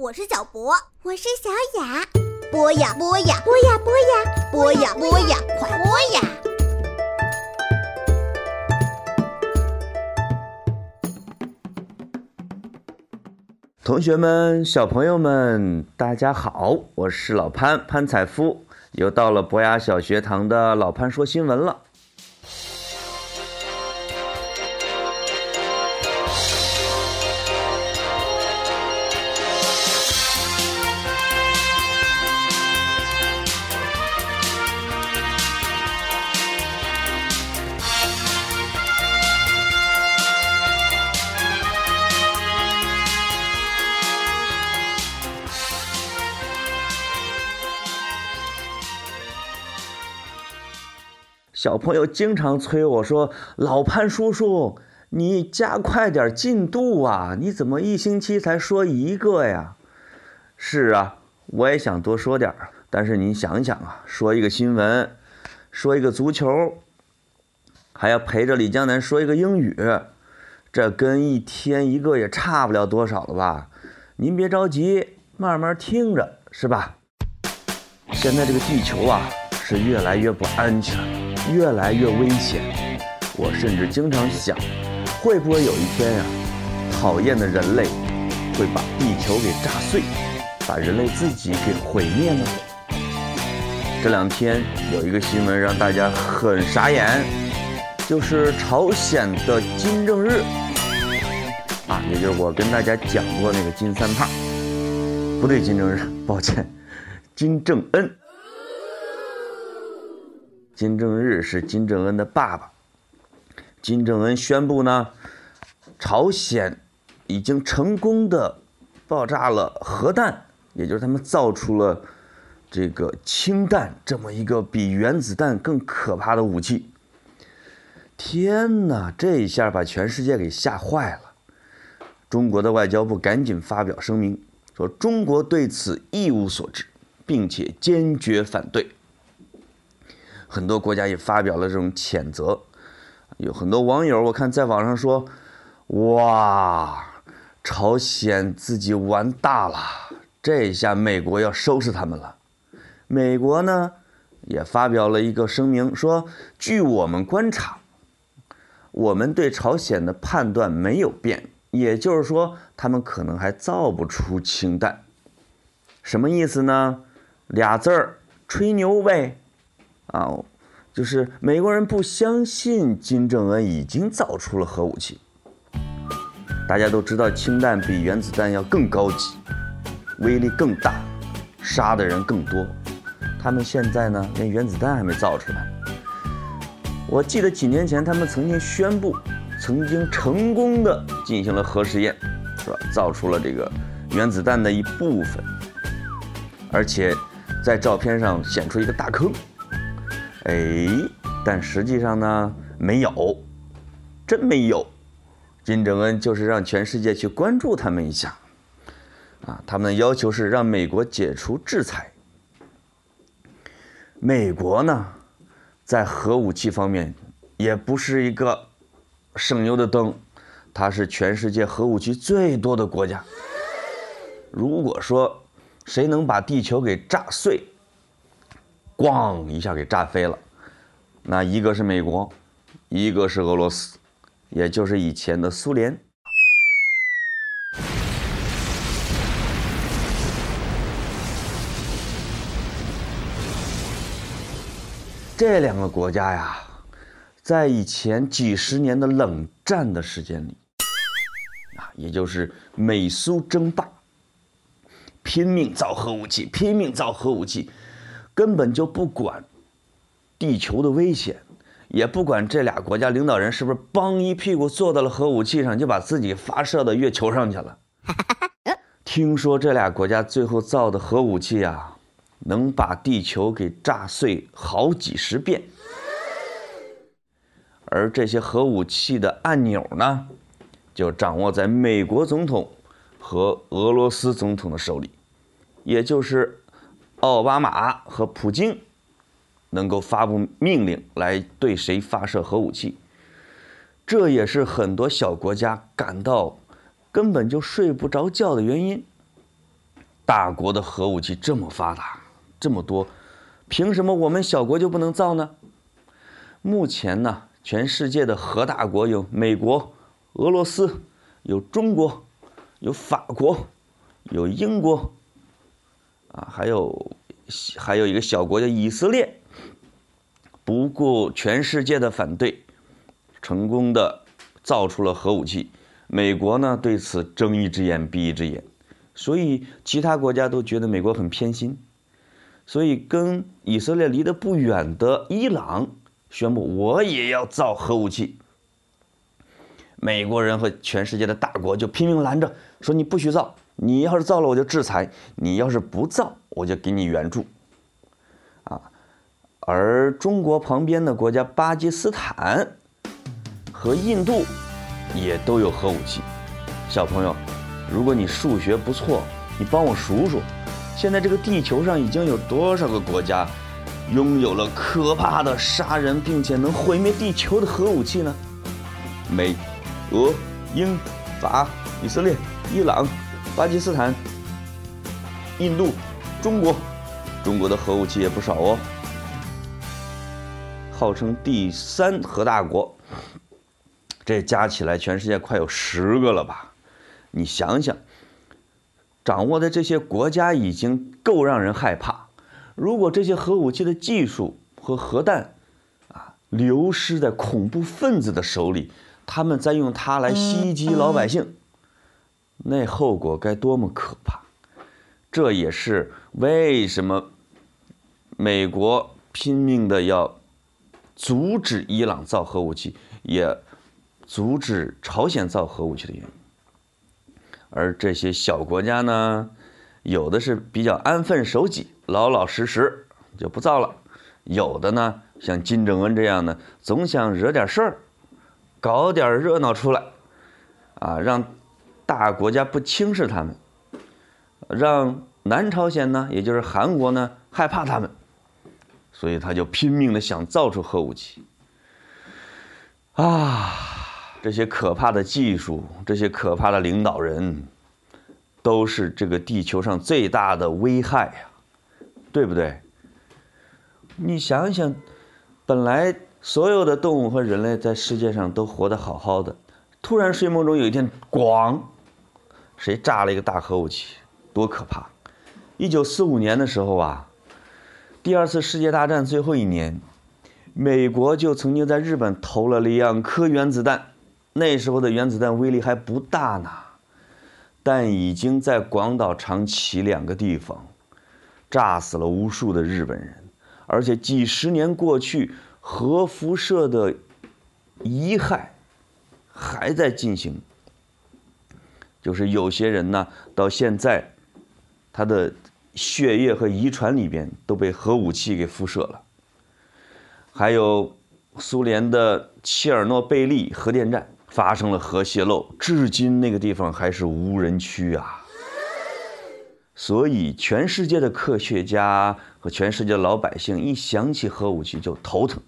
我是小博，我是小雅。播呀播呀播呀播呀播呀播呀，快播呀！同学们、小朋友们，大家好，我是老潘潘采夫，又到了博雅小学堂的老潘说新闻了。小朋友经常催我说：“老潘叔叔，你加快点进度啊！你怎么一星期才说一个呀？”是啊，我也想多说点儿，但是您想想啊，说一个新闻，说一个足球，还要陪着李江南说一个英语，这跟一天一个也差不了多少了吧？您别着急，慢慢听着，是吧？现在这个地球啊，是越来越不安全。越来越危险，我甚至经常想，会不会有一天呀，讨厌的人类会把地球给炸碎，把人类自己给毁灭呢？这两天有一个新闻让大家很傻眼，就是朝鲜的金正日，啊，也就是我跟大家讲过那个金三胖，不对，金正日，抱歉，金正恩。金正日是金正恩的爸爸。金正恩宣布呢，朝鲜已经成功的爆炸了核弹，也就是他们造出了这个氢弹这么一个比原子弹更可怕的武器。天哪，这一下把全世界给吓坏了。中国的外交部赶紧发表声明，说中国对此一无所知，并且坚决反对。很多国家也发表了这种谴责，有很多网友我看在网上说：“哇，朝鲜自己玩大了，这下美国要收拾他们了。”美国呢也发表了一个声明说：“据我们观察，我们对朝鲜的判断没有变，也就是说，他们可能还造不出氢弹。”什么意思呢？俩字儿，吹牛呗。啊，就是美国人不相信金正恩已经造出了核武器。大家都知道，氢弹比原子弹要更高级，威力更大，杀的人更多。他们现在呢，连原子弹还没造出来。我记得几年前他们曾经宣布，曾经成功的进行了核实验，是吧？造出了这个原子弹的一部分，而且在照片上显出一个大坑。哎，但实际上呢，没有，真没有。金正恩就是让全世界去关注他们一下，啊，他们的要求是让美国解除制裁。美国呢，在核武器方面也不是一个省油的灯，它是全世界核武器最多的国家。如果说谁能把地球给炸碎，咣一下给炸飞了，那一个是美国，一个是俄罗斯，也就是以前的苏联。这两个国家呀，在以前几十年的冷战的时间里，啊，也就是美苏争霸，拼命造核武器，拼命造核武器。根本就不管地球的危险，也不管这俩国家领导人是不是帮一屁股坐到了核武器上，就把自己发射到月球上去了。听说这俩国家最后造的核武器啊，能把地球给炸碎好几十遍。而这些核武器的按钮呢，就掌握在美国总统和俄罗斯总统的手里，也就是。奥巴马和普京能够发布命令来对谁发射核武器，这也是很多小国家感到根本就睡不着觉的原因。大国的核武器这么发达，这么多，凭什么我们小国就不能造呢？目前呢，全世界的核大国有美国、俄罗斯，有中国，有法国，有英国，啊，还有还有一个小国叫以色列，不顾全世界的反对，成功的造出了核武器。美国呢对此睁一只眼闭一只眼。所以，其他国家都觉得美国很偏心，所以跟以色列离得不远的伊朗宣布，我也要造核武器。美国人和全世界的大国就拼命拦着，说你不许造，你要是造了我就制裁，你要是不造我就给你援助。啊，而中国旁边的国家巴基斯坦和印度也都有核武器，小朋友。如果你数学不错，你帮我数数，现在这个地球上已经有多少个国家拥有了可怕的杀人并且能毁灭地球的核武器呢？美、俄、英、法、以色列、伊朗、巴基斯坦、印度、中国，中国的核武器也不少哦，号称第三核大国，这加起来全世界快有十个了吧？你想想，掌握的这些国家已经够让人害怕。如果这些核武器的技术和核弹，啊，流失在恐怖分子的手里，他们再用它来袭击老百姓，那后果该多么可怕！这也是为什么美国拼命的要阻止伊朗造核武器，也阻止朝鲜造核武器的原因。而这些小国家呢，有的是比较安分守己、老老实实就不造了；有的呢，像金正恩这样的，总想惹点事儿，搞点热闹出来，啊，让大国家不轻视他们，让南朝鲜呢，也就是韩国呢，害怕他们，所以他就拼命的想造出核武器，啊。这些可怕的技术，这些可怕的领导人，都是这个地球上最大的危害呀，对不对？你想想，本来所有的动物和人类在世界上都活得好好的，突然睡梦中有一天，咣，谁炸了一个大核武器，多可怕！一九四五年的时候啊，第二次世界大战最后一年，美国就曾经在日本投了两颗原子弹。那时候的原子弹威力还不大呢，但已经在广岛、长崎两个地方炸死了无数的日本人，而且几十年过去，核辐射的遗害还在进行。就是有些人呢，到现在他的血液和遗传里边都被核武器给辐射了。还有苏联的切尔诺贝利核电站。发生了核泄漏，至今那个地方还是无人区啊。所以，全世界的科学家和全世界的老百姓一想起核武器就头疼。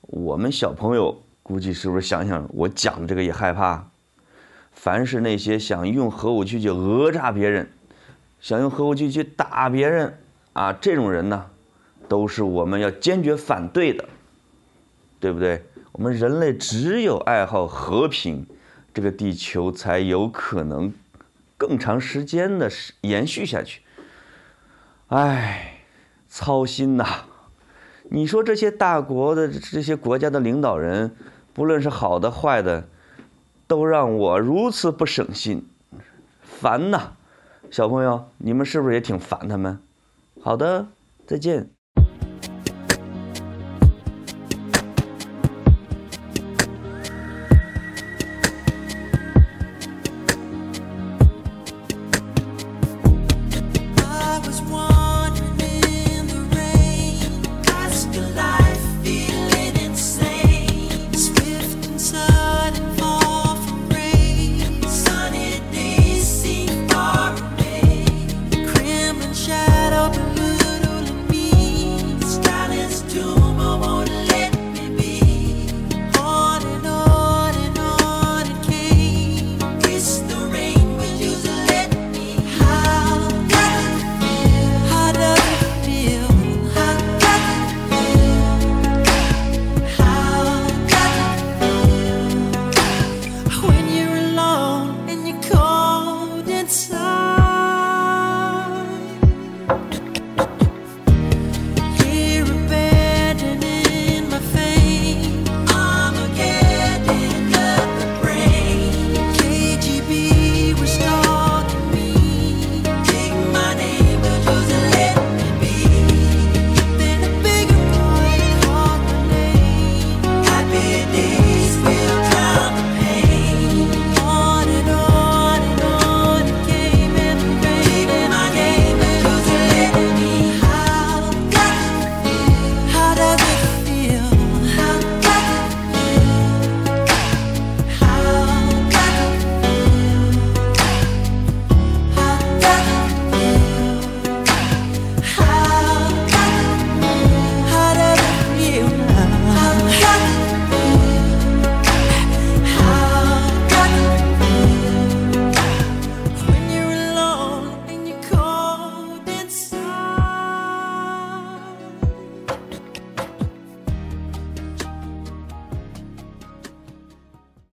我们小朋友估计是不是想想我讲的这个也害怕？凡是那些想用核武器去讹诈别人、想用核武器去打别人啊，这种人呢，都是我们要坚决反对的，对不对？我们人类只有爱好和平，这个地球才有可能更长时间的延续下去。哎，操心呐！你说这些大国的这些国家的领导人，不论是好的坏的，都让我如此不省心，烦呐！小朋友，你们是不是也挺烦他们？好的，再见。